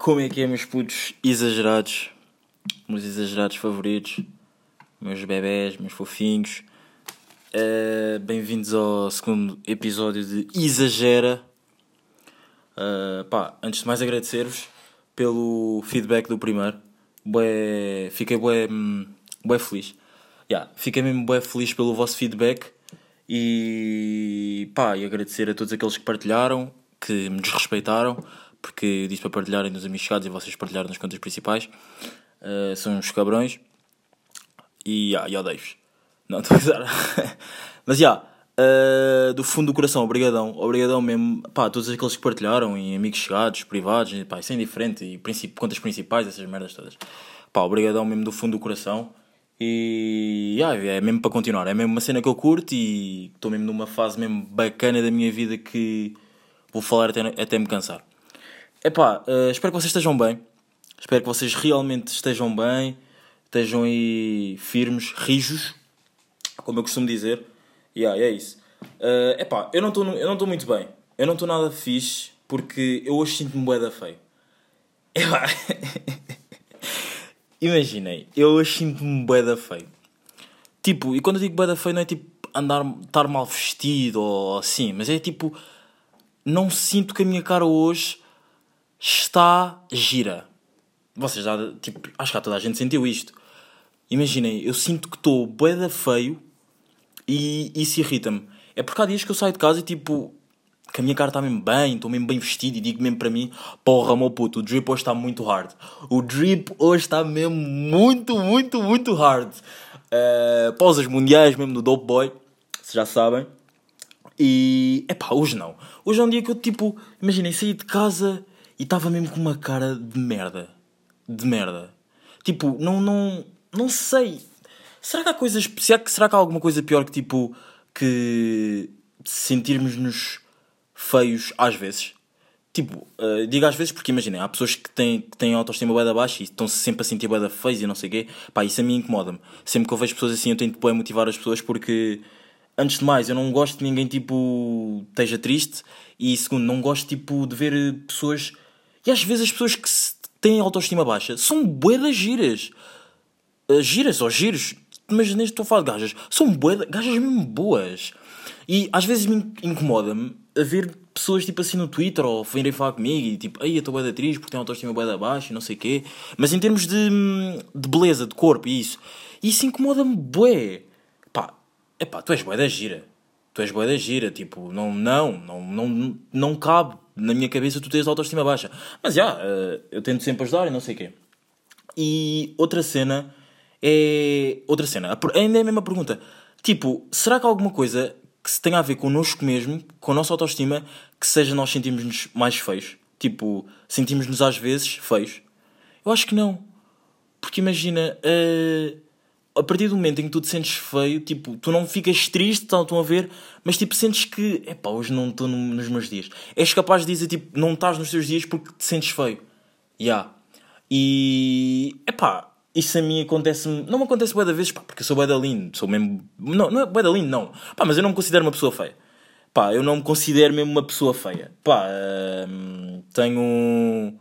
como é que é, meus putos exagerados? Meus exagerados favoritos? Meus bebés, meus fofinhos? Uh, Bem-vindos ao segundo episódio de Exagera. Uh, pá, antes de mais agradecer-vos pelo feedback do primeiro. Bué, fiquei bué, hum, bué feliz. Yeah, fiquei mesmo bué feliz pelo vosso feedback e pá, e agradecer a todos aqueles que partilharam, que me desrespeitaram, porque disse para partilharem nos amigos chegados e vocês partilharam nas contas principais. Uh, são uns cabrões. E, ah, e odeio-vos. Não, estou a usar. Mas já, yeah, uh, do fundo do coração, obrigadão. Obrigadão mesmo, pá, todos aqueles que partilharam, e amigos chegados, privados, pá, isso é indiferente, e princípio, contas principais, essas merdas todas. Pá, obrigadão mesmo do fundo do coração. E yeah, é mesmo para continuar, é mesmo uma cena que eu curto e estou mesmo numa fase mesmo bacana da minha vida que vou falar até, até me cansar. Epá, uh, espero que vocês estejam bem. Espero que vocês realmente estejam bem, estejam aí firmes, rijos, como eu costumo dizer. E yeah, é isso. Uh, epá, eu não estou muito bem. Eu não estou nada fixe porque eu hoje sinto-me boeda feio. Epá. Imaginem, eu hoje sinto-me boeda feio. Tipo, e quando eu digo boeda feio não é tipo andar, estar mal vestido ou assim, mas é tipo, não sinto que a minha cara hoje está gira. Vocês já, tipo, acho que já toda a gente sentiu isto. Imaginem, eu sinto que estou boeda feio e isso irrita-me. É porque há dias que eu saio de casa e tipo, que a minha cara está mesmo bem, estou mesmo bem vestido e digo mesmo para mim, porra, meu puto, o drip hoje está muito hard. O drip hoje está mesmo muito, muito, muito hard. Uh, pausas mundiais mesmo do Dope Boy, vocês já sabem. E, é pá, hoje não. Hoje é um dia que eu, tipo, imaginem, saí de casa e estava mesmo com uma cara de merda. De merda. Tipo, não, não, não sei. Será que há coisas. Será que, será que há alguma coisa pior que tipo. que sentirmos-nos feios às vezes? Tipo, uh, digo às vezes porque imaginem, há pessoas que têm, que têm autoestima bem da baixa e estão-se sempre a sentir bem da feios e não sei o quê. Pá, isso a mim incomoda-me. Sempre que eu vejo pessoas assim, eu tento poder motivar as pessoas porque, antes de mais, eu não gosto de ninguém tipo esteja triste e segundo, não gosto tipo de ver pessoas e às vezes as pessoas que têm autoestima baixa são boedas giras. Uh, giras ou giros, mas nem estou a falar de gajas. São boedas, gajas mesmo boas. E às vezes me incomoda-me a ver pessoas tipo assim no Twitter ou virem falar comigo e tipo, aí eu estou boa da atriz porque tenho autoestima boa da baixa e não sei o quê. Mas em termos de, de beleza, de corpo e isso, isso incomoda-me bué. Pá, é pá, tu és boa da gira. Tu és boa da gira, tipo, não, não, não, não, não cabe na minha cabeça tu tens autoestima baixa. Mas já, uh, eu tento sempre ajudar e não sei o quê. E outra cena é. Outra cena, ainda é a mesma pergunta. Tipo, será que há alguma coisa que se tenha a ver connosco mesmo, com a nossa autoestima, que seja nós sentirmos-nos mais feios? Tipo, sentimos-nos às vezes feios? Eu acho que não. Porque imagina. Uh a partir do momento em que tu te sentes feio, tipo, tu não ficas triste, estão a ver, mas tipo, sentes que, epá, hoje não estou nos meus dias. És capaz de dizer, tipo, não estás nos teus dias porque te sentes feio. Ya. Yeah. E, epá, isso a mim acontece-me, não me acontece bué da vezes, pá, porque eu sou bué da lindo, sou mesmo, não, não é bué da lindo, não. Pá, mas eu não me considero uma pessoa feia. Pá, eu não me considero mesmo uma pessoa feia. Pá, hum, tenho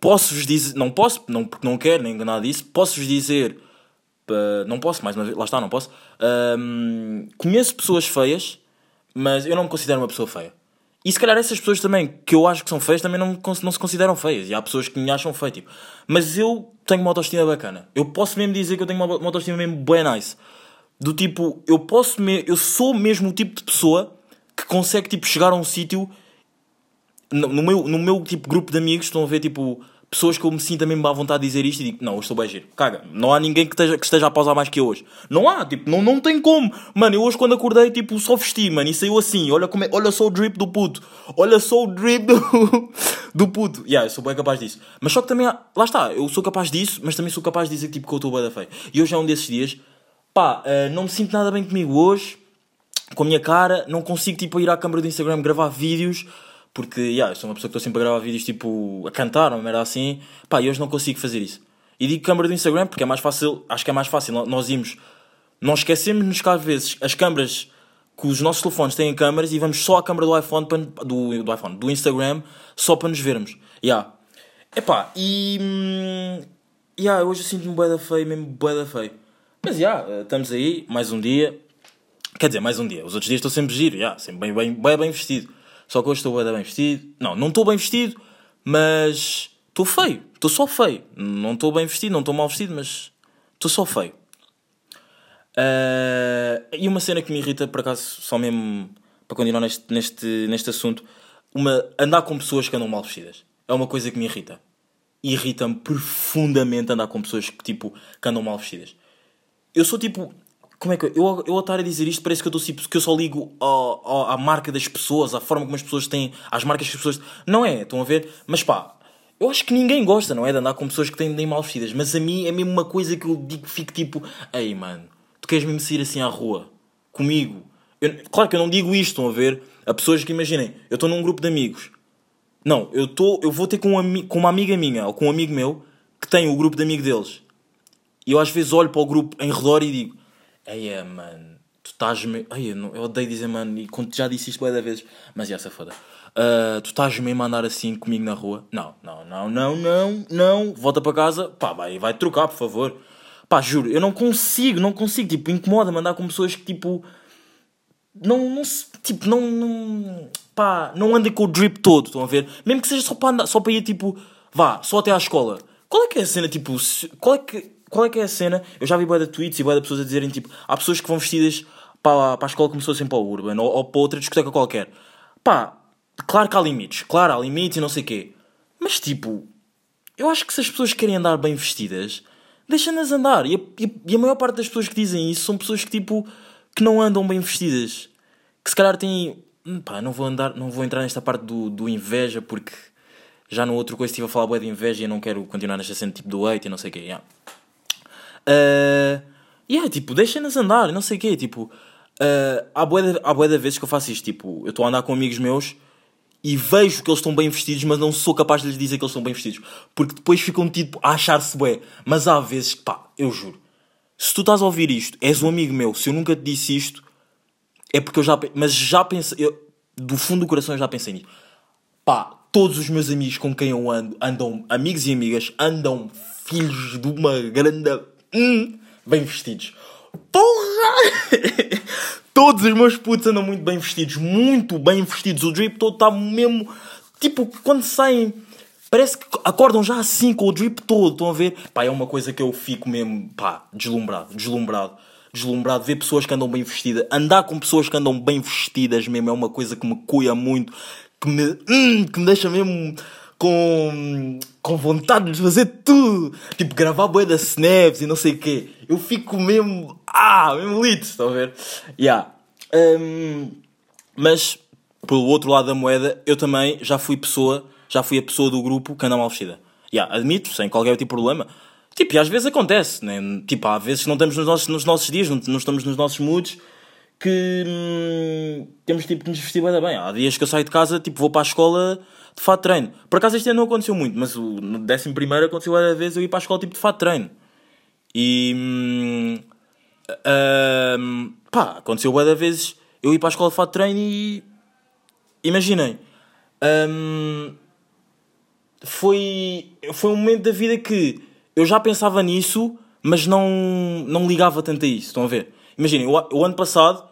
Posso-vos dizer, não posso, não, porque não quero, nem nada disso, posso-vos dizer, uh, não posso, mais uma vez, lá está, não posso. Conheço pessoas feias, mas eu não me considero uma pessoa feia. E se calhar essas pessoas também, que eu acho que são feias, também não, não se consideram feias. E há pessoas que me acham feio, tipo. Mas eu tenho uma autoestima bacana. Eu posso mesmo dizer que eu tenho uma, uma autoestima mesmo bem nice. Do tipo, eu posso, me, eu sou mesmo o tipo de pessoa que consegue, tipo, chegar a um sítio no, no, meu, no meu tipo grupo de amigos estão a ver tipo pessoas que eu me sinto mesmo à vontade de dizer isto e digo, não, hoje estou bem giro. Caga, não há ninguém que esteja, que esteja a pausar mais que eu hoje. Não há, tipo, não, não tem como. Mano, eu hoje quando acordei, tipo, só vesti, mano, e saiu assim. Olha, como é, olha só o drip do puto. Olha só o drip do, do puto. Yeah, eu sou bem capaz disso. Mas só que também, há, lá está, eu sou capaz disso, mas também sou capaz de dizer tipo, que eu estou bem da feio. E hoje é um desses dias, pá, uh, não me sinto nada bem comigo hoje, com a minha cara, não consigo, tipo, ir à câmara do Instagram gravar vídeos porque, yeah, eu sou uma pessoa que estou sempre a gravar vídeos tipo a cantar, uma merda assim. Pá, e hoje não consigo fazer isso. E digo câmera do Instagram porque é mais fácil, acho que é mais fácil. Nós irmos, nós esquecemos-nos que às vezes as câmaras que os nossos telefones têm câmaras e vamos só à câmera do iPhone, para, do, do iPhone, do Instagram, só para nos vermos. Yeah. Epá, e. Hum, yeah, hoje eu sinto-me bué da feio, mesmo bué da feio. Mas já, yeah, estamos aí, mais um dia. Quer dizer, mais um dia. Os outros dias estou sempre giro, yeah, sempre bem, bem, bem, bem vestido. Só que hoje estou bem, vestido. Não, não estou bem vestido, mas estou feio. Estou só feio. Não estou bem vestido, não estou mal vestido, mas estou só feio. Uh, e uma cena que me irrita, por acaso, só mesmo para continuar neste, neste, neste assunto, uma, andar com pessoas que andam mal vestidas. É uma coisa que me irrita. Irrita-me profundamente andar com pessoas que, tipo, que andam mal vestidas. Eu sou tipo. Como é que eu. Eu, eu estar a dizer isto, parece que eu, estou, tipo, que eu só ligo à marca das pessoas, à forma como as pessoas têm. às marcas que as pessoas. Não é, estão a ver? Mas pá, eu acho que ninguém gosta, não é? De andar com pessoas que têm nem mal vestidas. Mas a mim é mesmo uma coisa que eu digo, fico tipo, ei mano, tu queres mesmo sair assim à rua? Comigo? Eu, claro que eu não digo isto, estão a ver? A pessoas que imaginem, eu estou num grupo de amigos. Não, eu, tô, eu vou ter com, um, com uma amiga minha ou com um amigo meu que tem o grupo de amigos deles. E eu às vezes olho para o grupo em redor e digo: Ei, é, mano, tu estás-me. Eu, eu odeio dizer, mano, e já disse isto várias vezes, mas é essa foda. Uh, tu estás mesmo a andar assim comigo na rua? Não, não, não, não, não, não. Volta para casa, pá, vai, vai trocar, por favor. Pá, juro, eu não consigo, não consigo. Tipo, incomoda-me andar com pessoas que, tipo, não, não tipo, não, não, pá, não andem com o drip todo, estão a ver? Mesmo que seja só para andar, só para ir, tipo, vá, só até à escola. Qual é que é a cena, tipo, qual é que, qual é que é a cena? Eu já vi boa de tweets e boa de pessoas a dizerem, tipo, há pessoas que vão vestidas para, para a escola como se fossem para o Urban ou, ou para outra discoteca qualquer. Pá, claro que há limites, claro, há limites e não sei o quê. Mas, tipo, eu acho que se as pessoas querem andar bem vestidas, deixem-nas andar. E a, e a maior parte das pessoas que dizem isso são pessoas que, tipo, que não andam bem vestidas. Que se calhar têm. Hum, pá, não vou, andar, não vou entrar nesta parte do, do inveja porque já no outro coisa estive a falar boa de inveja e não quero continuar nesta cena tipo do hate e não sei o quê. Yeah. Uh, yeah, tipo, deixem-nas andar, não sei o quê. Tipo, uh, há boa de vezes que eu faço isto. Tipo, eu estou a andar com amigos meus e vejo que eles estão bem vestidos, mas não sou capaz de lhes dizer que eles estão bem vestidos. Porque depois ficam tipo a achar-se bué. Mas há vezes que, pá, eu juro se tu estás a ouvir isto, és um amigo meu, se eu nunca te disse isto, é porque eu já. Mas já pensei. Eu, do fundo do coração eu já pensei nisso. Pá, todos os meus amigos com quem eu ando, andam, amigos e amigas, andam filhos de uma grande. Hum, bem vestidos. Porra! todos os meus putos andam muito bem vestidos, muito bem vestidos. O drip todo está mesmo. Tipo, quando saem Parece que acordam já assim com o drip todo, estão a ver? Pá, é uma coisa que eu fico mesmo, pá, deslumbrado, deslumbrado. Deslumbrado, ver pessoas que andam bem vestidas, andar com pessoas que andam bem vestidas mesmo é uma coisa que me cuia muito, que me, hum, que me deixa mesmo com, com vontade de fazer tudo. Tipo, gravar boia da snaps e não sei o quê. Eu fico mesmo, ah, mesmo lit, estão a ver? Yeah. Um, mas, pelo outro lado da moeda, eu também já fui pessoa já fui a pessoa do grupo que anda mal vestida. Yeah, admito, sem qualquer tipo de problema. Tipo, e às vezes acontece, né? Tipo, há vezes não estamos nos nossos, nos nossos dias, não, não estamos nos nossos moods, que hum, temos tipo de nos vestir bem. Há dias que eu saio de casa, tipo, vou para a escola de fato treino. Por acaso este ano não aconteceu muito, mas o, no décimo primeiro aconteceu a vez eu ir para a escola tipo de fato treino. E. Hum, hum, pá, aconteceu várias vezes eu ir para a escola de fato treino e. Imaginem. Hum, foi, foi um momento da vida que eu já pensava nisso, mas não, não ligava tanto a isso. Estão a ver? Imaginem, o, o ano passado,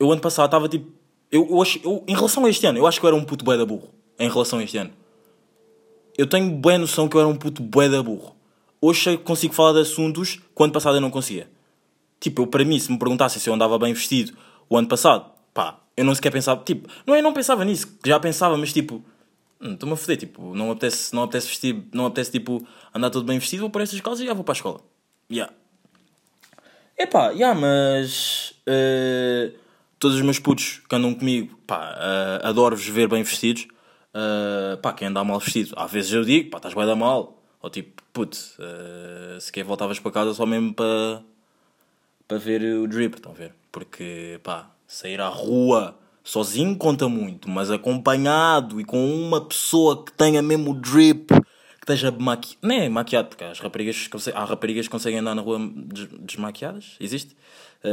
eu ano passado estava tipo. Eu, eu, eu, em relação a este ano, eu acho que eu era um puto bué da burro. Em relação a este ano. Eu tenho boa noção que eu era um puto bué da burro. Hoje consigo falar de assuntos que o ano passado eu não conseguia. Tipo, eu para mim, se me perguntassem se eu andava bem vestido o ano passado, pá, eu não sequer pensava. Tipo, não é não pensava nisso, já pensava, mas tipo, Hum, estou-me a foder, tipo, não apetece, não apetece vestir, não apetece, tipo, andar todo bem vestido, vou para estas calças e já vou para a escola. Yeah. Epá, yeah, mas uh, todos os meus putos que andam comigo, pá, uh, adoro-vos ver bem vestidos. Uh, pá, quem anda mal vestido, às vezes eu digo, pá, estás bem da mal. Ou tipo, putz, uh, se quer voltavas para casa só mesmo para, para ver o drip, estão a ver? Porque, pá, sair à rua Sozinho conta muito, mas acompanhado e com uma pessoa que tenha mesmo o drip, que esteja maquiado. Nem é maquiado, porque as raparigas, há raparigas que conseguem andar na rua desmaquiadas, existe?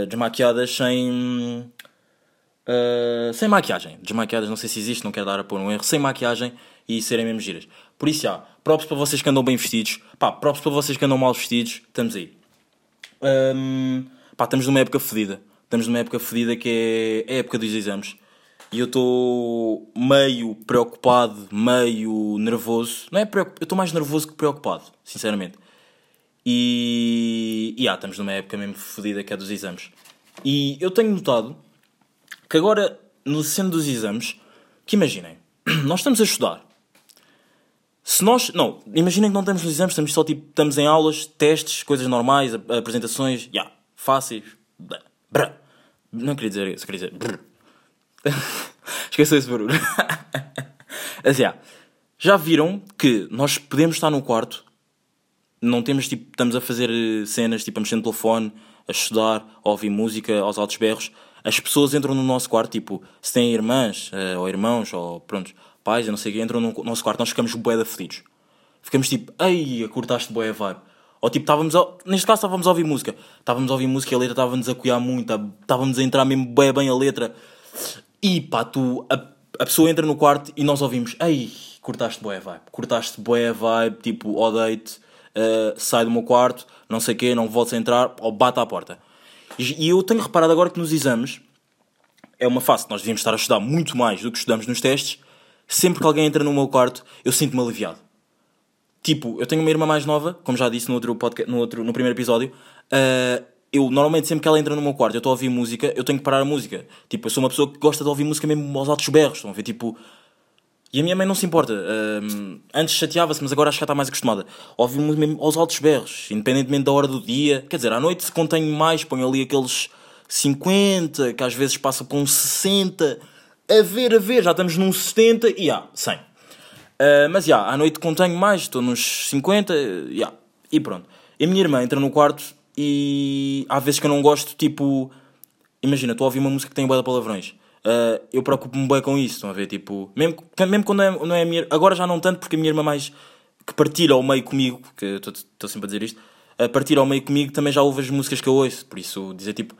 Desmaquiadas sem. Uh, sem maquiagem. Desmaquiadas, não sei se existe, não quero dar a pôr um erro. Sem maquiagem e serem mesmo giras. Por isso, já, props para vocês que andam bem vestidos. Pá, props para vocês que andam mal vestidos. Estamos aí. Hum, pá, estamos numa época fedida. Estamos numa época fedida que é a época dos exames. E eu estou meio preocupado, meio nervoso. Não é eu estou mais nervoso que preocupado, sinceramente. E, e ah, estamos numa época mesmo fodida que é dos exames. E eu tenho notado que agora, no centro dos exames, que imaginem, nós estamos a estudar. Se nós. Não, imaginem que não estamos nos exames, estamos só tipo. Estamos em aulas, testes, coisas normais, apresentações, já, yeah, fáceis. Brr. Não queria dizer isso, queria dizer. Brr. Esqueceu esse barulho. assim, yeah. Já viram que nós podemos estar no quarto, não temos tipo. Estamos a fazer eh, cenas, tipo a mexer no telefone, a estudar, a ouvir música aos altos berros. As pessoas entram no nosso quarto, tipo, se têm irmãs, uh, ou irmãos, ou pronto, pais, eu não sei o que, entram no nosso quarto, nós ficamos bué fedidos. Ficamos tipo, ei, curtaste bué a vibe. Ou tipo, estávamos a... neste caso estávamos a ouvir música. Estávamos a ouvir música e a letra estava-nos a coiar muito, estávamos a entrar mesmo bem bem a letra. E pá, tu, a, a pessoa entra no quarto e nós ouvimos, ei, curtaste bué a vibe, curtaste bué a vibe, tipo, odeio-te, uh, sai do meu quarto, não sei o quê, não voltes a entrar, ou bate à porta. E, eu tenho reparado agora que nos exames, é uma fase que nós devíamos estar a estudar muito mais do que estudamos nos testes, sempre que alguém entra no meu quarto, eu sinto-me aliviado. Tipo, eu tenho uma irmã mais nova, como já disse no outro podcast, no, outro, no primeiro episódio. Uh, eu normalmente sempre que ela entra no meu quarto, eu estou a ouvir música, eu tenho que parar a música. Tipo, eu sou uma pessoa que gosta de ouvir música mesmo aos altos berros, estão a ver? Tipo. E a minha mãe não se importa. Antes chateava-se, mas agora acho que já está mais acostumada. Mesmo aos altos berros, independentemente da hora do dia. Quer dizer, à noite se contenho mais, ponho ali aqueles 50, que às vezes passa uns 60 a ver, a ver, já estamos num 70 e há, 100. Uh, mas já, à noite contenho mais, estou nos 50, já, e pronto. E a minha irmã entra no quarto e há vezes que eu não gosto, tipo, imagina, estou a ouvir uma música que tem boa de palavrões. Uh, eu preocupo-me bem com isso, estão a ver? Tipo, mesmo, mesmo quando é, não é a minha. Agora já não tanto, porque a minha irmã mais. que partilha ao meio comigo, que estou sempre a dizer isto, a partir ao meio comigo também já ouve as músicas que eu ouço. Por isso, dizer tipo,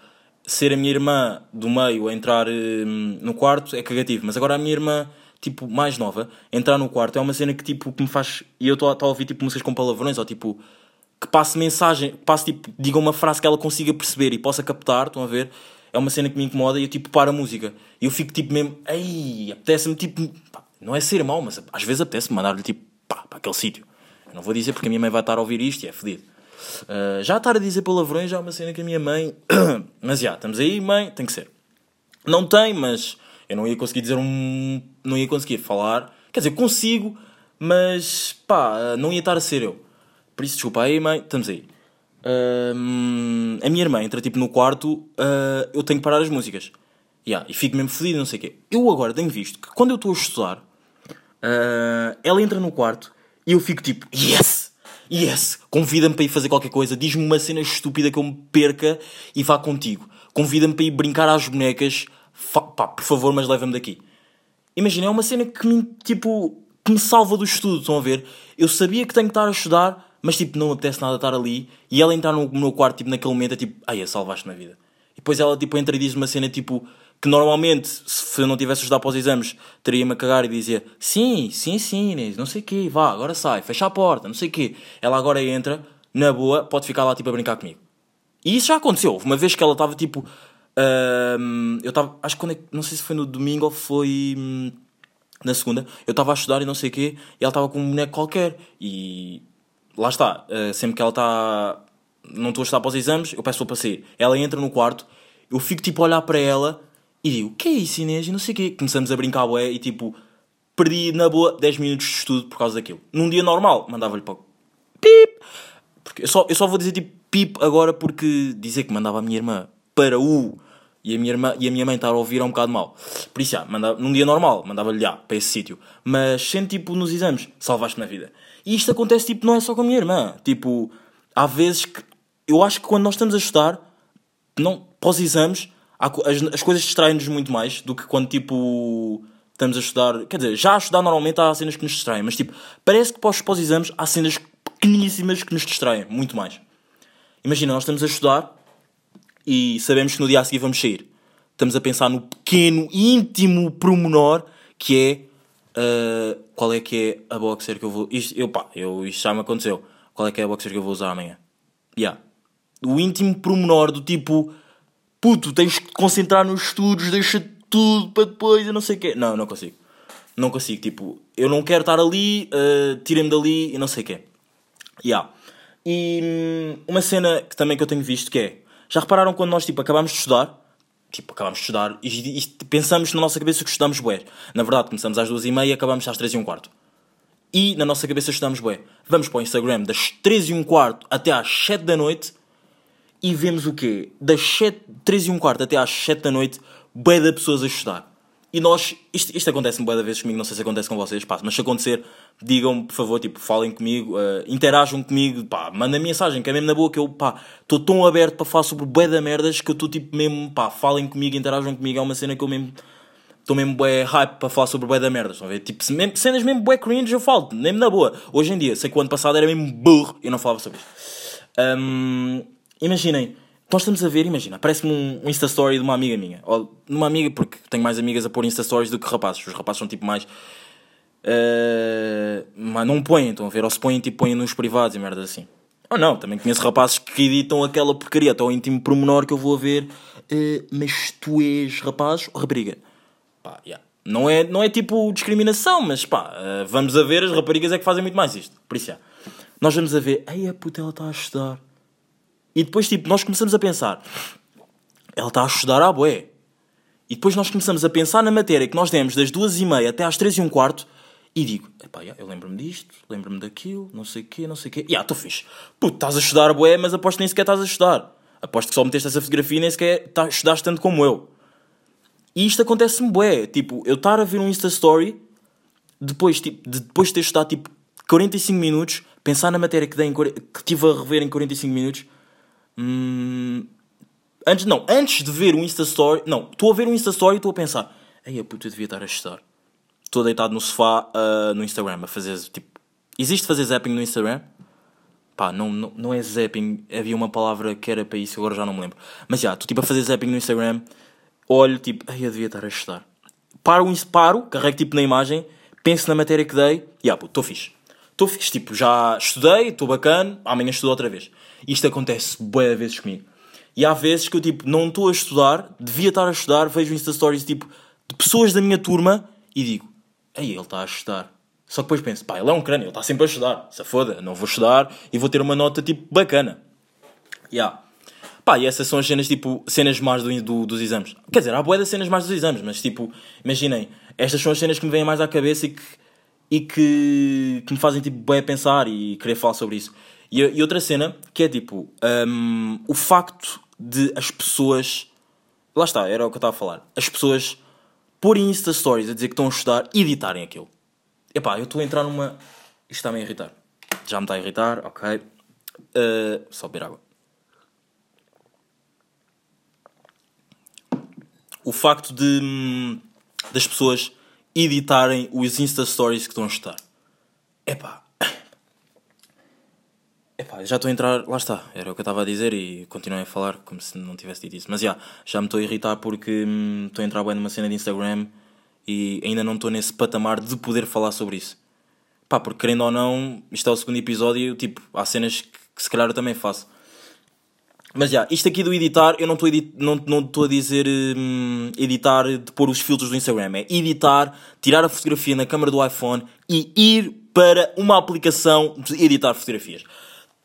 ser a minha irmã do meio a entrar hum, no quarto é cagativo, mas agora a minha irmã, tipo, mais nova, entrar no quarto é uma cena que, tipo, que me faz. E eu estou a ouvir, tipo, músicas com palavrões, ou tipo, que passe mensagem, que passe, tipo, diga uma frase que ela consiga perceber e possa captar, estão a ver? É uma cena que me incomoda e eu, tipo, paro a música. E eu fico, tipo, mesmo, ei, apetece-me, tipo, pá, não é ser mau, mas às vezes apetece-me mandar-lhe, tipo, pá, para aquele sítio. Não vou dizer porque a minha mãe vai estar a ouvir isto e é fedido. Uh, já estar a dizer palavrões já é uma cena que a minha mãe. mas já, estamos aí, mãe, tem que ser. Não tem, mas eu não ia conseguir dizer um. Não ia conseguir falar. Quer dizer, consigo, mas pá, não ia estar a ser eu. Por isso, desculpa aí, mãe, estamos aí. Uh, a minha irmã entra tipo no quarto, uh, eu tenho que parar as músicas. Yeah, e fico mesmo fodido, não sei o quê. Eu agora tenho visto que quando eu estou a estudar, ela entra no quarto e eu fico tipo, yes! Yes, convida-me para ir fazer qualquer coisa, diz-me uma cena estúpida que eu me perca e vá contigo. Convida-me para ir brincar às bonecas, pá, por favor, mas leva-me daqui. Imagina, é uma cena que me, tipo, que me salva do estudo, estão a ver? Eu sabia que tenho que estar a estudar, mas tipo, não apetece nada estar ali. E ela entrar no meu quarto, tipo, naquele momento, é tipo, ai, salvaste na vida. E depois ela, tipo, entra e diz uma cena, tipo, que normalmente, se eu não tivesse estudado para os exames, teria-me a cagar e dizia sim, sim, sim, Inês, não sei o quê, vá, agora sai, fecha a porta, não sei o quê. Ela agora entra, na boa, pode ficar lá tipo a brincar comigo. E isso já aconteceu. Houve uma vez que ela estava tipo. Uh, eu estava. Acho que quando é, não sei se foi no domingo ou foi. Hum, na segunda. Eu estava a estudar e não sei o quê, e ela estava com um boneco qualquer. E. Lá está. Uh, sempre que ela está. Não estou a estudar para os exames, eu peço para sair. Ela entra no quarto, eu fico tipo a olhar para ela e digo, o que é isso, Inês? E não sei o quê. Começamos a brincar, ué, e tipo, perdi na boa 10 minutos de estudo por causa daquilo. Num dia normal, mandava-lhe para pip. Porque eu só, eu só vou dizer tipo pip agora porque dizer que mandava a minha irmã para o e a minha, irmã, e a minha mãe estar a ouvir é um bocado mal. Por isso, já, mandava, num dia normal, mandava-lhe já para esse sítio. Mas sendo tipo nos exames, salvaste-me a vida. E isto acontece tipo, não é só com a minha irmã. Tipo, há vezes que eu acho que quando nós estamos a estudar, não, pós exames, as, as coisas distraem-nos muito mais do que quando tipo estamos a estudar. Quer dizer, já a estudar normalmente há cenas que nos distraem, mas tipo, parece que pós, pós exames há cenas pequeníssimas que nos distraem muito mais. Imagina, nós estamos a estudar e sabemos que no dia a seguir vamos sair. Estamos a pensar no pequeno, íntimo promenor que uh, qual é que é a boxer que eu vou. Isto, eu, pá, eu, isto já me aconteceu. Qual é que é a boxer que eu vou usar amanhã? Yeah. O íntimo promenor do tipo, puto, tens que te concentrar nos estudos, deixa tudo para depois, eu não sei o quê. Não, não consigo. Não consigo, tipo, eu não quero estar ali, uh, tirem-me dali e não sei o quê. Yeah. E hum, uma cena que também que eu tenho visto que é, já repararam quando nós tipo acabamos de estudar, tipo, acabamos de estudar e, e pensamos na nossa cabeça que estudamos bué. Na verdade, começamos às duas e meia e acabamos às três e um quarto. E na nossa cabeça estudamos bué. Vamos para o Instagram das três e um quarto até às sete da noite e vemos o quê? Das sete, três e um quarto até às sete da noite, bué de pessoas a estudar. E nós, isto, isto acontece bué de vezes comigo, não sei se acontece com vocês, pá, mas se acontecer, digam por favor, tipo, falem comigo, uh, interajam comigo, pá, mandem mensagem, que é mesmo na boa que eu, pá, estou tão aberto para falar sobre bué de merdas que eu estou tipo mesmo, pá, falem comigo, interajam comigo, é uma cena que eu mesmo, estou mesmo bué hype para falar sobre bué da merdas, estão a ver? Tipo, mesmo, cenas mesmo bué cringe eu falo, mesmo na boa. Hoje em dia, sei que o ano passado era mesmo burro eu não falava sobre isso. Um, imaginem, nós estamos a ver, imagina, aparece-me um, um Insta Story de uma amiga minha. Ou de uma amiga, porque tenho mais amigas a pôr Insta Stories do que rapazes. Os rapazes são tipo mais. Uh, mas não põem, estão a ver? Ou se põem, tipo, põem nos privados e merda assim. Ou não, também conheço rapazes que editam aquela porcaria, até o íntimo promenor que eu vou a ver. Uh, mas tu és rapaz ou rapariga? Pá, yeah. Não é, não é tipo discriminação, mas pá, uh, vamos a ver, as raparigas é que fazem muito mais isto. Por isso, nós vamos a ver, ai a puta, ela está a estudar e depois, tipo, nós começamos a pensar: ela está a estudar à boé. E depois nós começamos a pensar na matéria que nós demos das duas e meia até às três e um quarto. E digo: epá, eu lembro-me disto, lembro-me daquilo, não sei o quê, não sei o quê. E ah, estou fixe. Puto, estás a estudar boé, mas aposto que nem sequer estás a estudar. Aposto que só meteste essa fotografia e nem sequer tá, estudaste tanto como eu. E isto acontece-me bué. Tipo, eu estar a ver um Insta Story, depois, tipo, de, depois de ter estudado tipo 45 minutos, pensar na matéria que, dei em, que tive a rever em 45 minutos Hum, antes, não, antes de ver um Insta Story. Não, estou a ver um Insta Story e estou a pensar. Ei, a puta, eu devia estar a estudar. Estou deitado no sofá uh, no Instagram a fazer tipo. Existe fazer zapping no Instagram? Pá, não, não, não é zapping. Havia uma palavra que era para isso, agora já não me lembro. Mas já, estou tipo a fazer zapping no Instagram. Olho tipo, ei, eu devia estar a estudar. Paro, paro, carrego tipo na imagem, penso na matéria que dei e ah, estou fixe. Estou fixe, tipo, já estudei, estou bacana, amanhã estudo outra vez. Isto acontece boas vezes comigo. E há vezes que eu, tipo, não estou a estudar, devia estar a estudar, vejo Insta Stories, tipo, de pessoas da minha turma e digo, ei, ele está a estudar. Só que depois penso, pá, ele é um crânio, ele está sempre a estudar. Se foda, não vou estudar e vou ter uma nota, tipo, bacana. Yeah. Pá, e essas são as cenas, tipo, cenas más do, do, dos exames. Quer dizer, há boé das cenas más dos exames, mas, tipo, imaginem, estas são as cenas que me vêm mais à cabeça e que, e que, que me fazem, tipo, bem pensar e querer falar sobre isso. E, e outra cena que é tipo um, o facto de as pessoas. Lá está, era o que eu estava a falar. As pessoas porem Insta Stories a dizer que estão a estudar e editarem aquilo. Epá, eu estou a entrar numa. Isto está-me a irritar. Já me está a irritar, ok. Uh, só beber água. O facto de hum, das pessoas editarem os Insta Stories que estão a estudar. Epá, Epá, já estou a entrar, lá está, era o que eu estava a dizer e continuei a falar como se não tivesse dito isso. Mas já, já me estou a irritar porque hum, estou a entrar bem numa cena de Instagram e ainda não estou nesse patamar de poder falar sobre isso. Pá, porque querendo ou não, isto é o segundo episódio tipo, há cenas que, que se calhar eu também faço. Mas já, isto aqui do editar, eu não estou não, não a dizer hum, editar de pôr os filtros do Instagram. É editar, tirar a fotografia na câmera do iPhone e ir para uma aplicação de editar fotografias.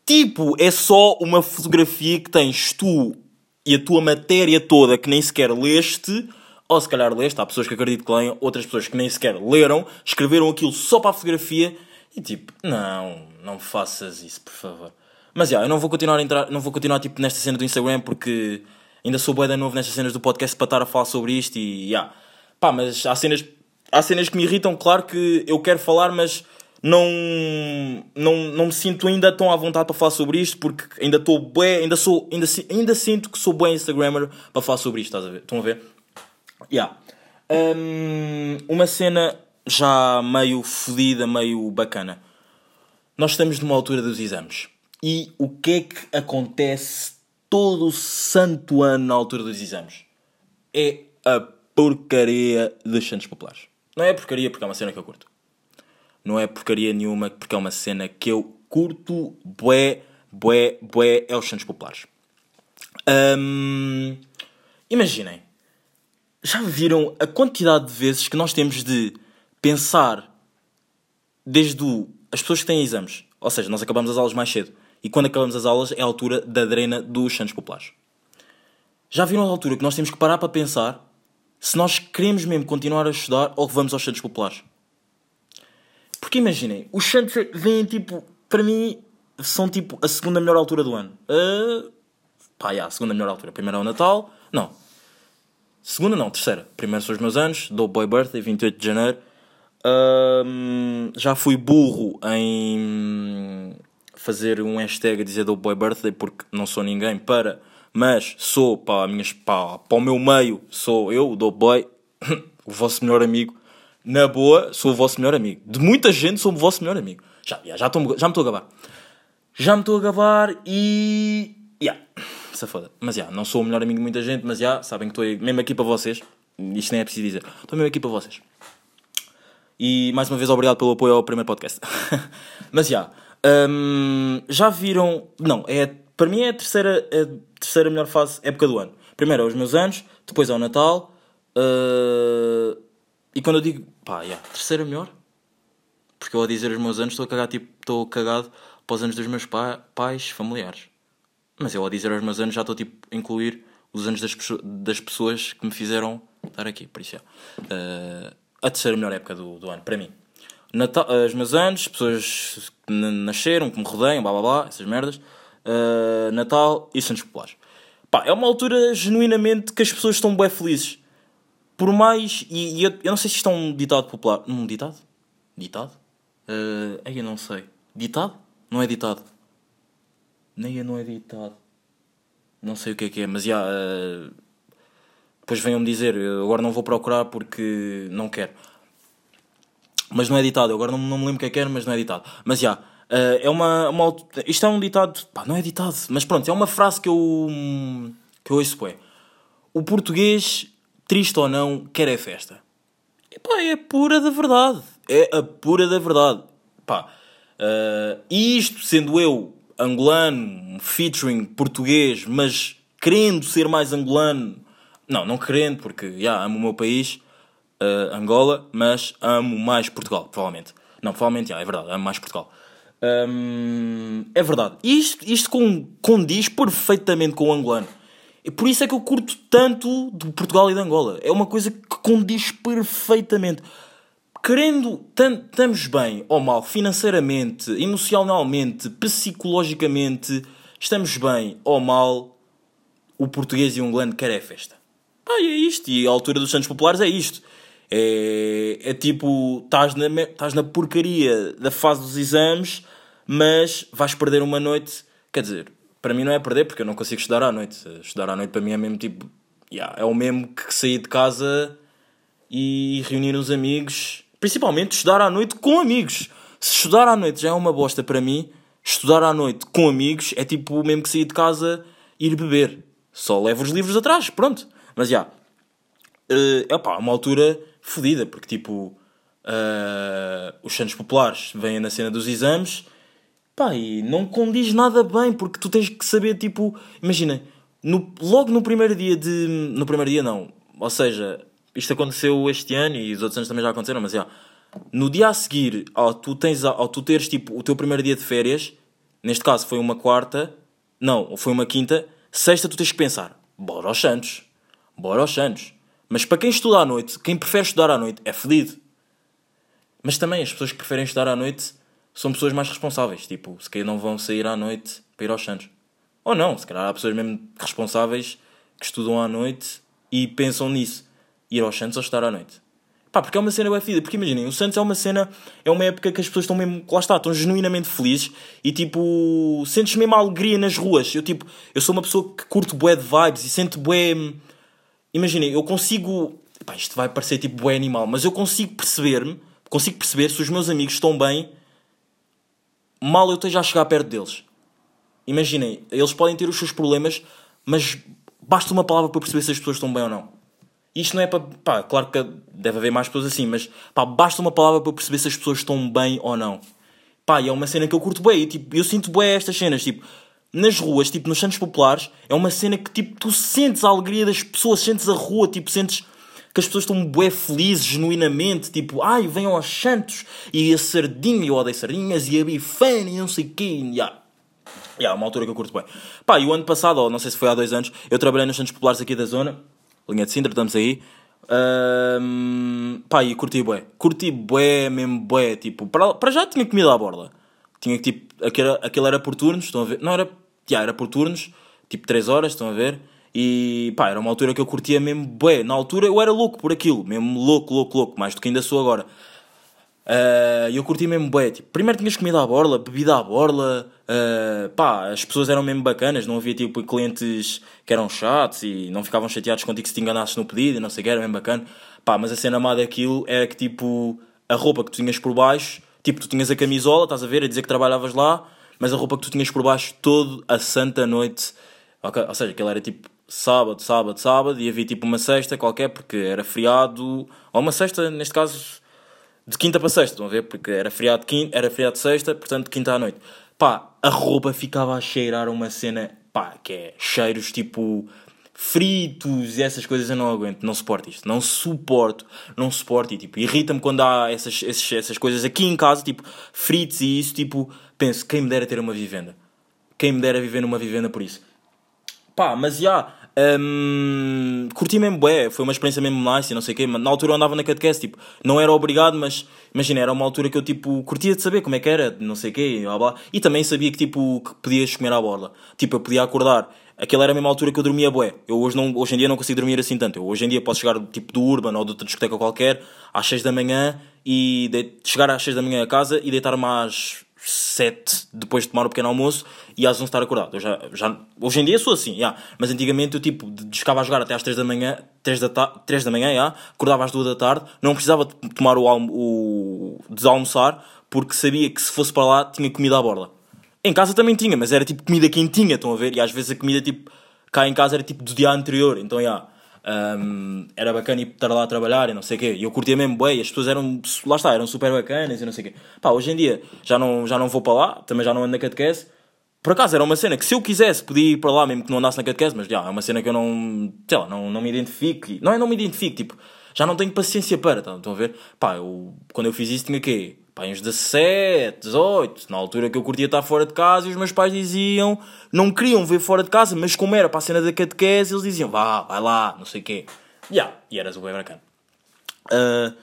Tipo, é só uma fotografia que tens tu e a tua matéria toda que nem sequer leste, ou se calhar leste, há pessoas que acredito que leiam, outras pessoas que nem sequer leram, escreveram aquilo só para a fotografia e tipo, não, não faças isso, por favor. Mas já, yeah, eu não vou continuar a entrar, não vou continuar tipo nesta cena do Instagram porque ainda sou bué da novo nestas cenas do podcast para estar a falar sobre isto e já. Yeah. Pá, mas há cenas, há cenas que me irritam, claro que eu quero falar, mas não, não, não me sinto ainda tão à vontade para falar sobre isto porque ainda estou bem, ainda sou, ainda, ainda sinto que sou bem Instagrammer para falar sobre isto, estás a ver? Estão a ver? Yeah. Um, uma cena já meio fodida, meio bacana. Nós estamos numa altura dos exames. E o que é que acontece todo o santo ano na altura dos exames? É a porcaria dos Santos Populares. Não é porcaria porque é uma cena que eu curto. Não é porcaria nenhuma porque é uma cena que eu curto, bué, bué, bué, é os Santos Populares. Hum, imaginem, já viram a quantidade de vezes que nós temos de pensar desde o, as pessoas que têm exames, ou seja, nós acabamos as aulas mais cedo, e quando acabamos as aulas é a altura da drena dos Santos Populares. Já viram a altura que nós temos que parar para pensar se nós queremos mesmo continuar a estudar ou vamos aos Santos Populares? Porque imaginem, os Santos vêm tipo, para mim, são tipo a segunda melhor altura do ano. Uh, pá, yeah, a segunda melhor altura. Primeiro é o Natal, não. Segunda não, terceira. Primeiro são os meus anos, dou Boy Birthday, 28 de janeiro. Uh, já fui burro em fazer um hashtag a dizer do Boy Birthday porque não sou ninguém para, mas sou para, minhas, para, para o meu meio, sou eu, do Boy, o vosso melhor amigo. Na boa, sou o vosso melhor amigo. De muita gente, sou o vosso melhor amigo. Já, já, estou, já me estou a gabar. Já me estou a gabar e. Yeah, foda. Mas já, não sou o melhor amigo de muita gente, mas já, sabem que estou mesmo aqui para vocês. Isto nem é preciso dizer. Estou mesmo aqui para vocês. E mais uma vez, obrigado pelo apoio ao primeiro podcast. mas já, um, já viram. Não, é, para mim é a terceira, a terceira melhor fase, época do ano. Primeiro é os meus anos, depois é o Natal. Uh, e quando eu digo, pá, yeah, terceira melhor, porque eu a dizer os meus anos estou a cagar, tipo, estou cagado para os anos dos meus pa pais familiares. Mas eu a dizer os meus anos já estou tipo a incluir os anos das, das pessoas que me fizeram estar aqui, por isso é. Uh, a terceira melhor época do, do ano, para mim. Natal, os meus anos, pessoas que nasceram, que me rodeiam, blá blá blá, essas merdas. Uh, Natal e Santos Populares. Pá, é uma altura genuinamente que as pessoas estão bem felizes. Por mais. E, e eu, eu, não sei se isto é um ditado popular. Um ditado? Ditado? Uh, aí eu não sei. Ditado? Não é ditado. Nem eu não é ditado. Não sei o que é que é, mas já. Uh, depois venham-me dizer, eu agora não vou procurar porque não quero. Mas não é ditado, agora não, não me lembro o que é que é, mas não é ditado. Mas já. Uh, é uma, uma. Isto é um ditado. Pá, não é ditado, mas pronto, é uma frase que eu. que eu ouço, é. O português, triste ou não, quer é festa. E pá, é pura da verdade. É a pura da verdade. Pá. Uh, isto, sendo eu angolano, featuring português, mas querendo ser mais angolano, não, não querendo, porque já yeah, amo o meu país, uh, Angola, mas amo mais Portugal, provavelmente. Não, provavelmente, é verdade, amo mais Portugal. Um, é verdade. Isto, isto condiz perfeitamente com o angolano. E por isso é que eu curto tanto de Portugal e de Angola. É uma coisa que condiz perfeitamente querendo, estamos bem ou mal financeiramente, emocionalmente, psicologicamente, estamos bem ou mal, o português e o angolano quer é festa. E é isto. E a altura dos Santos Populares é isto. É, é tipo, estás na, estás na porcaria da fase dos exames, mas vais perder uma noite. Quer dizer, para mim não é perder, porque eu não consigo estudar à noite. Estudar à noite para mim é mesmo tipo. Yeah, é o mesmo que sair de casa e reunir uns amigos Principalmente estudar à noite com amigos. Se estudar à noite já é uma bosta para mim, estudar à noite com amigos é tipo o mesmo que sair de casa ir beber. Só levo os livros atrás, pronto. Mas já. Uh, é pá, uma altura fodida, porque tipo. Uh, os Santos Populares vêm na cena dos exames. Pá, e não condiz nada bem, porque tu tens que saber, tipo. Imagina, no, logo no primeiro dia de. No primeiro dia não. Ou seja, isto aconteceu este ano e os outros anos também já aconteceram, mas já. No dia a seguir, ao tu, tens, ao tu teres tipo, o teu primeiro dia de férias, neste caso foi uma quarta, não, foi uma quinta, sexta tu tens que pensar, bora aos Santos, bora aos Santos. Mas para quem estuda à noite, quem prefere estudar à noite é fedido. Mas também as pessoas que preferem estudar à noite são pessoas mais responsáveis. Tipo, se calhar não vão sair à noite para ir aos Santos. Ou não, se calhar há pessoas mesmo responsáveis que estudam à noite e pensam nisso ir aos Santos ou estar à noite. Pá, porque é uma cena bem fedida. Porque imaginem, o Santos é uma cena, é uma época que as pessoas estão mesmo, lá está, estão genuinamente felizes e tipo, sentes mesmo alegria nas ruas. Eu tipo, eu sou uma pessoa que curto bué de vibes e sente bué. Imaginem, eu consigo. Pá, isto vai parecer tipo bué animal, mas eu consigo perceber-me, consigo perceber se os meus amigos estão bem, mal eu esteja a chegar perto deles. Imaginem, eles podem ter os seus problemas, mas basta uma palavra para perceber se as pessoas estão bem ou não. Isto não é para. Pá, claro que deve haver mais pessoas assim, mas pá, basta uma palavra para perceber se as pessoas estão bem ou não. Pá, e é uma cena que eu curto bem. E, tipo, eu sinto bem estas cenas. Tipo, nas ruas, tipo, nos centros populares, é uma cena que, tipo, tu sentes a alegria das pessoas, sentes a rua, tipo, sentes que as pessoas estão bué felizes, genuinamente, tipo, ai, venham aos Santos, e a sardinha, eu odeio sardinhas, e a bifana, e não sei e, yeah. Yeah, uma altura que eu curto bem. Pá, e o ano passado, ou não sei se foi há dois anos, eu trabalhei nos centros populares aqui da zona, linha de Sintra, estamos aí, um, pá, e curti bué, curti bué, mesmo bué, tipo, para, para já tinha comida à borda, tinha tipo, aquele, aquele era por turnos, estão a ver, não era, yeah, era por turnos, tipo 3 horas, estão a ver, e pá, era uma altura que eu curtia mesmo bué. Na altura eu era louco por aquilo, mesmo louco, louco, louco, mais do que ainda sou agora. E uh, eu curti mesmo bué. Tipo, primeiro tinhas comida à borla, bebida à borla, uh, pá, as pessoas eram mesmo bacanas, não havia tipo clientes que eram chatos e não ficavam chateados contigo se te enganasses no pedido e não sei o que, era mesmo bacana. Pá, mas a cena má daquilo era que tipo, a roupa que tu tinhas por baixo, tipo, tu tinhas a camisola, estás a ver, a dizer que trabalhavas lá, mas a roupa que tu tinhas por baixo toda a santa noite, okay? ou seja, aquilo era tipo sábado, sábado, sábado, e havia tipo uma sexta qualquer, porque era feriado, ou uma sexta, neste caso, de quinta para sexta, estão a ver? Porque era feriado quinta, era feriado sexta, portanto, quinta à noite. Pá, a roupa ficava a cheirar uma cena, pá, que é cheiros tipo fritos e essas coisas eu não aguento, não suporto isto, não suporto, não suporto e tipo, irrita-me quando há essas, essas, essas coisas aqui em casa, tipo, fritos e isso, tipo, penso, quem me dera ter uma vivenda, quem me dera viver numa vivenda por isso. Pá, mas já, um, curti mesmo bué, foi uma experiência mesmo nice e não sei o quê, na altura eu andava na catequese, tipo, não era obrigado, mas imagina, era uma altura que eu tipo, curtia de saber como é que era, não sei o quê, blá, blá, e também sabia que tipo, que podias comer à borla, tipo, eu podia acordar, aquela era a mesma altura que eu dormia bué, eu hoje, não, hoje em dia não consigo dormir assim tanto, eu hoje em dia posso chegar tipo do Urban ou de outra discoteca qualquer, às 6 da manhã, e de, chegar às 6 da manhã a casa e deitar-me às 7 depois de tomar o pequeno almoço e às 11 estar acordado. Eu já, já, hoje em dia sou assim, yeah. mas antigamente eu tipo, descava a jogar até às 3 da manhã, 3 da, ta 3 da manhã, yeah. acordava às 2 da tarde, não precisava tomar o, o desalmoçar porque sabia que se fosse para lá tinha comida à borda. Em casa também tinha, mas era tipo comida quentinha, estão a ver? E às vezes a comida tipo cá em casa era tipo do dia anterior, então yeah. Um, era bacana ir estar lá a trabalhar e não sei o quê. E eu curtia mesmo bem, as pessoas eram, lá está, eram super bacanas e não sei o quê. Pá, hoje em dia já não, já não vou para lá, também já não ando na catequese. Por acaso era uma cena que se eu quisesse podia ir para lá mesmo que não andasse na catequese, mas já é uma cena que eu não, sei lá, não, não me identifico. Não é não me identifico, tipo, já não tenho paciência para, estão a ver? Pá, eu, quando eu fiz isso tinha quê? Pá, uns 17, 18, na altura que eu curtia estar fora de casa e os meus pais diziam, não queriam ver fora de casa, mas como era para a cena da catequese, eles diziam, vá, vai lá, não sei o quê. Yeah, e eras o bem bacana. Uh,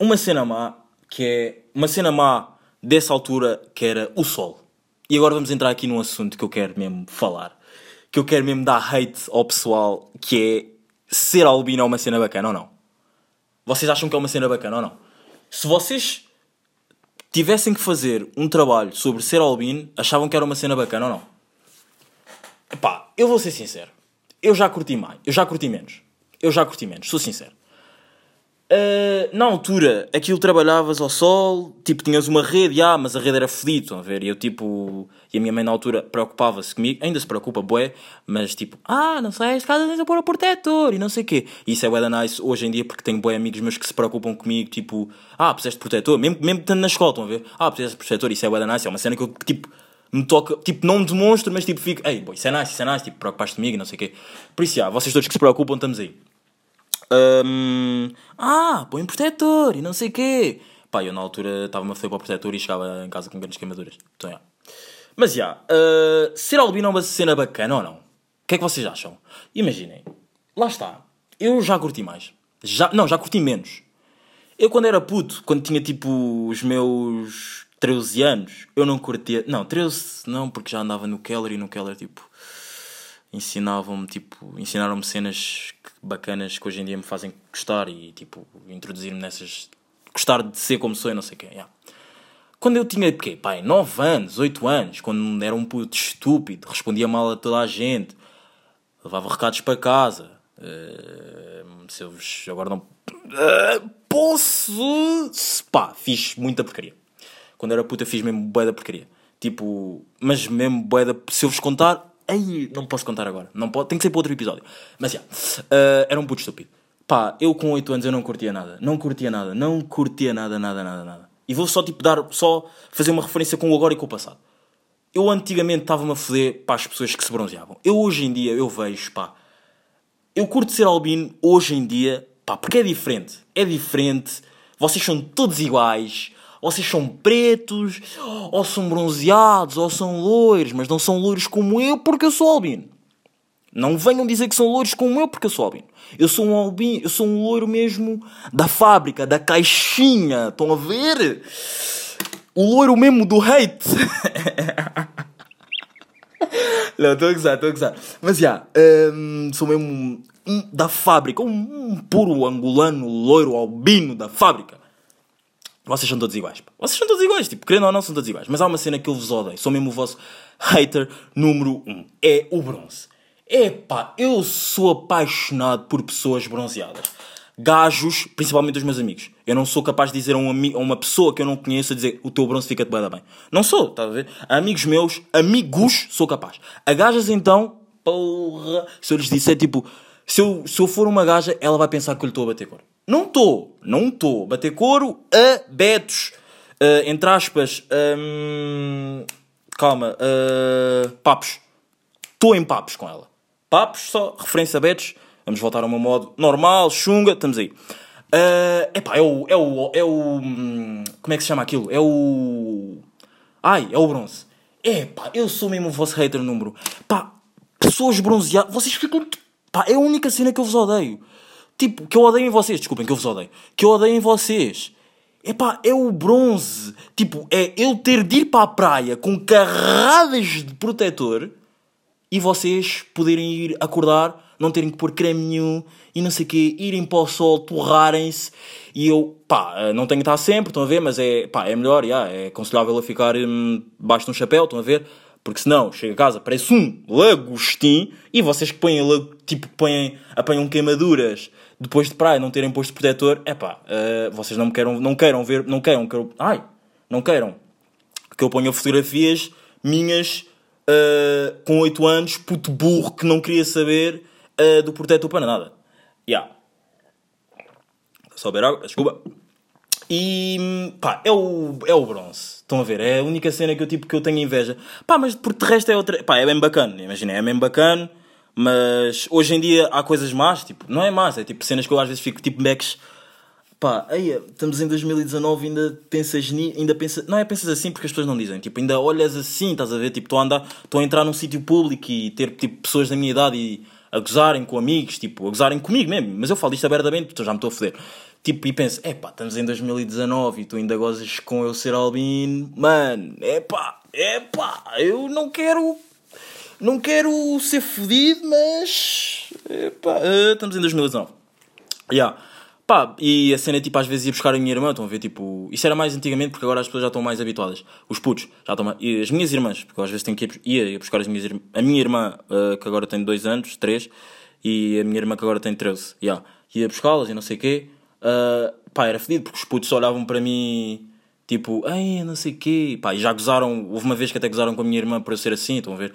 uma cena má, que é, uma cena má dessa altura, que era o sol. E agora vamos entrar aqui num assunto que eu quero mesmo falar, que eu quero mesmo dar hate ao pessoal, que é ser albino é uma cena bacana ou não? Vocês acham que é uma cena bacana ou não? Se vocês tivessem que fazer um trabalho sobre ser albino, achavam que era uma cena bacana ou não? Pá, eu vou ser sincero. Eu já curti mais. Eu já curti menos. Eu já curti menos, sou sincero. Uh, na altura, aquilo trabalhavas ao sol, tipo, tinhas uma rede, ah, mas a rede era fedida, estão a ver? E eu, tipo, e a minha mãe na altura preocupava-se comigo, ainda se preocupa, bué, mas tipo, ah, não sei, de casa tens a pôr o protetor e não sei o quê. E isso é bué da nice hoje em dia porque tenho bué amigos meus que se preocupam comigo, tipo, ah, de protetor, mesmo, mesmo estando na escola, estão a ver? Ah, de protetor, isso é bué da nice, é uma cena que eu, tipo, me toca, tipo, não me demonstro, mas tipo, fico, ei, boy, isso é nice, isso é nice, tipo, preocupaste comigo e não sei o quê. Por isso, vocês todos que se preocupam, estamos aí. Um, ah, põe protetor e não sei o quê. Pá, eu na altura estava-me a fazer para o protetor e chegava em casa com grandes queimaduras. Então, já. Mas já, uh, ser albino é uma cena bacana ou não? O que é que vocês acham? Imaginem, lá está. Eu já curti mais. Já, não, já curti menos. Eu quando era puto, quando tinha tipo os meus 13 anos, eu não curtia. Não, 13 não, porque já andava no Keller e no Keller tipo ensinavam-me, tipo, ensinaram-me cenas bacanas que hoje em dia me fazem gostar e, tipo, introduzir-me nessas. gostar de ser como sou e não sei quê. Yeah. Quando eu tinha, quê? Pai, 9 anos, 8 anos, quando era um puto estúpido, respondia mal a toda a gente, levava recados para casa. Uh, se eu agora não. Uh, posso. Pá, fiz muita porcaria. Quando era puta, fiz mesmo bué da porcaria. Tipo, mas mesmo bué da. Se eu vos contar, Ei, não posso contar agora. Não pode, tem que ser para outro episódio. Mas já. Yeah, uh, era um puto estúpido. Pá, eu com 8 anos eu não curtia nada. Não curtia nada. Não curtia nada, nada, nada, nada. E vou só tipo dar, só fazer uma referência com o agora e com o passado. Eu antigamente estava-me a foder para as pessoas que se bronzeavam. Eu hoje em dia, eu vejo, pá. Eu curto ser albino hoje em dia, pá, porque é diferente. É diferente. Vocês são todos iguais. Vocês são pretos, ou são bronzeados, ou são loiros, mas não são loiros como eu porque eu sou albino. Não venham dizer que são loiros como eu porque eu sou albino. Eu sou um albino, eu sou um loiro mesmo da fábrica, da caixinha. Estão a ver? O loiro mesmo do hate. Não, estou a gozar, estou a gozar. Mas já, yeah, um, sou mesmo um, da fábrica, um, um, puro angolano, loiro, albino da fábrica. Vocês são todos iguais. Vocês são todos iguais, tipo, querendo ou não, são todos iguais. Mas há uma cena que eu vos odeio. Sou mesmo o vosso hater número um. É o bronze. Epá, eu sou apaixonado por pessoas bronzeadas. Gajos, principalmente os meus amigos. Eu não sou capaz de dizer a, um a uma pessoa que eu não conheço a dizer o teu bronze fica-te bem, bem. Não sou, estás a ver? Amigos meus, amigos, sou capaz. A gajas então, porra, se eu lhes disser tipo, se eu, se eu for uma gaja, ela vai pensar que eu lhe estou a bater cor. Não estou, não estou. Bater coro a betos. Uh, entre aspas, um, calma, uh, papos. Estou em papos com ela. Papos, só referência a. Vamos voltar ao meu modo normal, chunga, estamos aí. Uh, epá, é o, é o. É o. Como é que se chama aquilo? É o. Ai, é o bronze. Epá, eu sou mesmo o vosso hater número. Pá, pessoas bronzeadas. Vocês ficam. Pá, é a única cena que eu vos odeio. Tipo, que eu odeio em vocês. Desculpem, que eu vos odeio. Que eu odeio em vocês. Epá, é o bronze. Tipo, é eu ter de ir para a praia com carradas de protetor e vocês poderem ir acordar, não terem que pôr creme nenhum e não sei o quê, irem para o sol, torrarem-se. E eu, pá, não tenho que estar sempre, estão a ver, mas é, pá, é melhor, yeah, é aconselhável a ficar hum, debaixo de um chapéu, estão a ver, porque senão chega a casa, parece um lagostim e vocês que põem, tipo, põem, apanham queimaduras depois de praia não terem posto protetor, é pá, uh, vocês não queiram, não queiram ver, não queiram que eu, ai, não queiram que eu ponha fotografias minhas uh, com 8 anos, puto burro que não queria saber uh, do protetor para nada. Ya. Yeah. Só beber água, desculpa. E pá, é o, é o bronze. Estão a ver? É a única cena que eu, tipo, que eu tenho inveja. Pá, mas por de resto é outra. Pá, é bem bacana. Imagina, é bem bacana. Mas hoje em dia há coisas más. Tipo, não é más. É tipo cenas que eu às vezes fico tipo becks pá, aí, estamos em 2019 ainda pensas ni, ainda pensas, não é pensas assim porque as pessoas não dizem, tipo, ainda olhas assim, estás a ver, tipo, estou a andar, estou a entrar num sítio público e ter, tipo, pessoas da minha idade e a gozarem com amigos, tipo, a gozarem comigo mesmo, mas eu falo isto abertamente, porque já me estou a foder. Tipo, e penso, é pá, estamos em 2019 e tu ainda gozas com eu ser albino, mano, é pá, é pá, eu não quero, não quero ser fodido, mas, é pá, uh, estamos em 2019. Yeah. Pá, e a cena, tipo, às vezes ia buscar a minha irmã, estão a ver, tipo... Isso era mais antigamente, porque agora as pessoas já estão mais habituadas. Os putos, já estão mais... E as minhas irmãs, porque às vezes tenho que ir, ia, buscar as minhas irmãs... A minha irmã, uh, que agora tem 2 anos, 3, e a minha irmã que agora tem 13, já. Yeah. Ia buscá-las e não sei o quê. Uh, pá, era fedido, porque os putos olhavam para mim, tipo... Ei, não sei o quê. Pá, e já gozaram... Houve uma vez que até gozaram com a minha irmã por eu ser assim, estão a ver?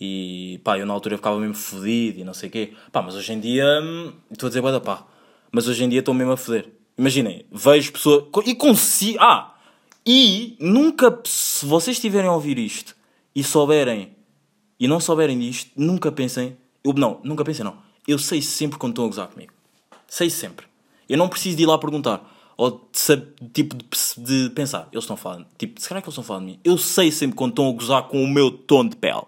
E, pá, eu na altura ficava mesmo fodido e não sei o quê. Pá, mas hoje em dia... Hum, estou a dizer, da pá mas hoje em dia estou mesmo a foder. Imaginem, vejo pessoas. E consigo. Ah! E nunca. Se vocês estiverem a ouvir isto e souberem. E não souberem disto, nunca pensem. Eu, não, nunca pensem, não. Eu sei sempre quando estão a gozar comigo. Sei sempre. Eu não preciso de ir lá perguntar. Ou de, tipo de, de pensar. Eles estão falar. Tipo, se calhar que eles estão falar de mim. Eu sei sempre quando estão a gozar com o meu tom de pele.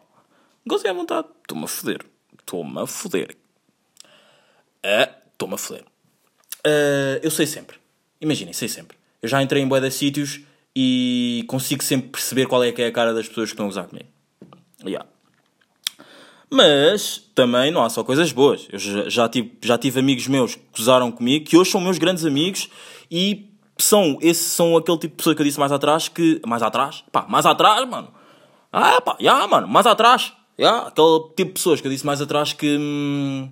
Gozem à vontade. Estou-me a foder. Estou-me a foder. É, estou-me a foder. Uh, eu sei sempre. Imaginem, sei sempre. Eu já entrei em boia de sítios e consigo sempre perceber qual é que é a cara das pessoas que estão a usar comigo. Yeah. Mas também não há só coisas boas. Eu já, já, tive, já tive amigos meus que usaram comigo, que hoje são meus grandes amigos e são, esses são aquele tipo de pessoa que eu disse mais atrás que. Mais atrás? Pá, mais atrás, mano. Ah, pá, já, yeah, mano, mais atrás. Yeah, aquele tipo de pessoas que eu disse mais atrás que. Hum,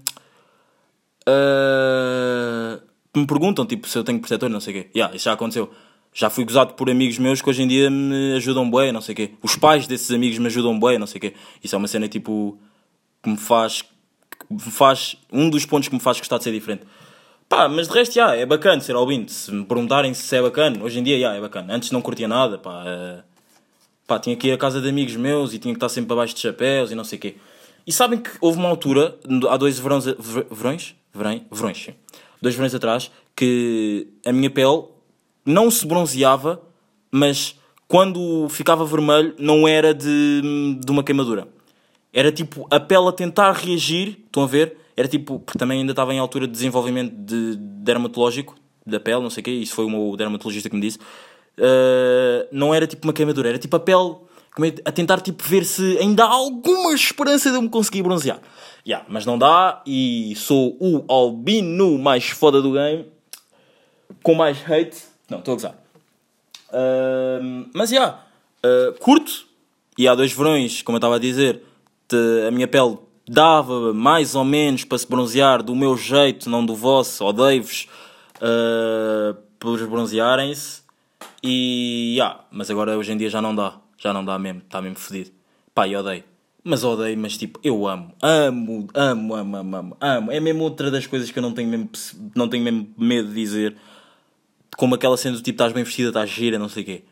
uh, me perguntam, tipo, se eu tenho protetor, não sei o quê. Yeah, isso já aconteceu. Já fui gozado por amigos meus que hoje em dia me ajudam bem, não sei o quê. Os pais desses amigos me ajudam bem, não sei o quê. Isso é uma cena, tipo, que me faz... Que me faz... Um dos pontos que me faz gostar de ser diferente. Pá, mas de resto, já, é bacana ser albino. Se me perguntarem se é bacana, hoje em dia, já, é bacana. Antes não curtia nada, pá. eh, pá, tinha que ir à casa de amigos meus e tinha que estar sempre abaixo de chapéus e não sei o quê. E sabem que houve uma altura, há dois verões, ver- verões? Verão, verões, sim. Dois verões atrás, que a minha pele não se bronzeava, mas quando ficava vermelho não era de, de uma queimadura. Era tipo a pele a tentar reagir, estão a ver? Era tipo, porque também ainda estava em altura de desenvolvimento de dermatológico da pele, não sei o quê, isso foi o meu dermatologista que me disse. Uh, não era tipo uma queimadura, era tipo a pele a tentar tipo ver se ainda há alguma esperança de eu me conseguir bronzear. Yeah, mas não dá e sou o albino mais foda do game, com mais hate. Não, estou a gozar. Uh, mas já, yeah, uh, curto. E há dois verões, como eu estava a dizer, te- a minha pele dava mais ou menos para se bronzear do meu jeito, não do vosso. Odeio-vos uh, por bronzearem-se. E yeah, mas agora hoje em dia já não dá. Já não dá mesmo, está mesmo fodido. Pá, eu odeio. Mas odeio, mas tipo, eu amo. Amo, amo, amo, amo, amo. amo. É mesmo outra das coisas que eu não tenho mesmo, não tenho mesmo medo de dizer como aquela cena do tipo, estás bem vestida, estás gira, não sei o quê.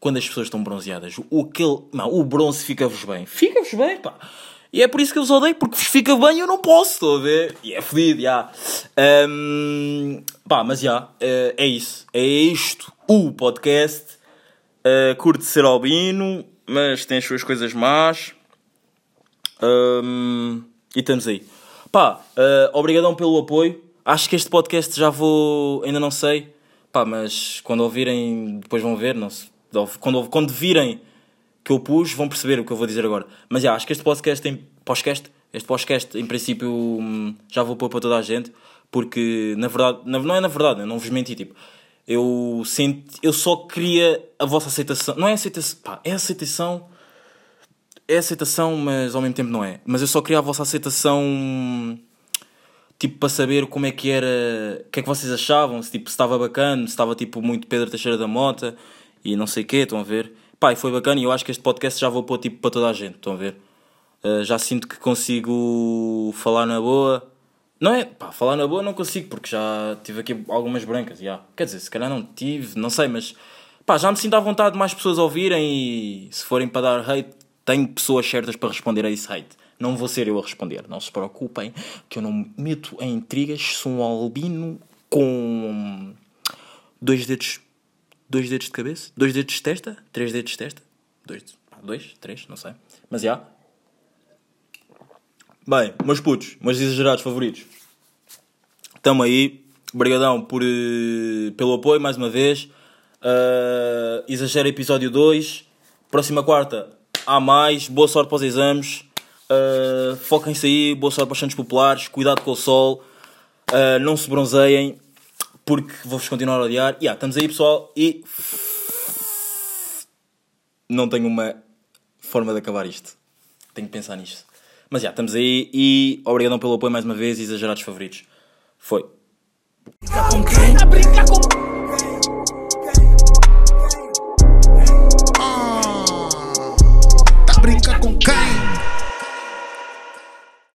Quando as pessoas estão bronzeadas, o, aquele, não, o bronze fica-vos bem. Fica-vos bem, pá. E é por isso que eu vos odeio, porque vos fica bem eu não posso, estou a ver? E é fodido, já. Ahm, pá, mas já, eh, é isso. É isto, o podcast. Uh, curte ser albino, mas tem as suas coisas más. Ahm, e estamos aí. Pá, uh, obrigadão pelo apoio. Acho que este podcast já vou. Ainda não sei. Pá, mas quando ouvirem, depois vão ver. Não se, quando, quando virem que eu pus, vão perceber o que eu vou dizer agora. Mas já, acho que este podcast tem. Podcast? Este podcast, em princípio, hum, já vou pôr para toda a gente. Porque, na verdade, não é na verdade, eu não vos menti. Tipo, eu, senti, eu só queria a vossa aceitação. Não é aceitação. Pá, é aceitação é aceitação, mas ao mesmo tempo não é. Mas eu só queria a vossa aceitação, tipo, para saber como é que era, o que é que vocês achavam, se tipo, se estava bacana, se estava tipo muito Pedro Teixeira da Mota e não sei o quê, estão a ver? Pá, e foi bacana e eu acho que este podcast já vou pôr tipo para toda a gente, estão a ver? Uh, já sinto que consigo falar na boa. Não é? Pá, falar na boa não consigo, porque já tive aqui algumas brancas, já. Quer dizer, se calhar não tive, não sei, mas... Pá, já me sinto à vontade de mais pessoas ouvirem e se forem para dar hate, tenho pessoas certas para responder a esse hate. Não vou ser eu a responder, não se preocupem, que eu não me meto em intrigas, sou um albino com dois dedos, dois dedos de cabeça, dois dedos de testa, três dedos de testa, dois, pá, dois, três, não sei, mas já. Bem, meus putos, meus exagerados favoritos. Tamo aí. Obrigadão por, eh, pelo apoio mais uma vez. Uh, exagera episódio 2. Próxima quarta há mais. Boa sorte para os exames. Uh, Foquem-se aí. Boa sorte para os santos populares. Cuidado com o sol. Uh, não se bronzeiem. Porque vou-vos continuar a odiar. Yeah, estamos aí, pessoal. E. Não tenho uma forma de acabar isto. Tenho que pensar nisto. Mas já, estamos aí e obrigadão pelo apoio mais uma vez e exagerados favoritos. Foi. com quem? A brincar com. Tá?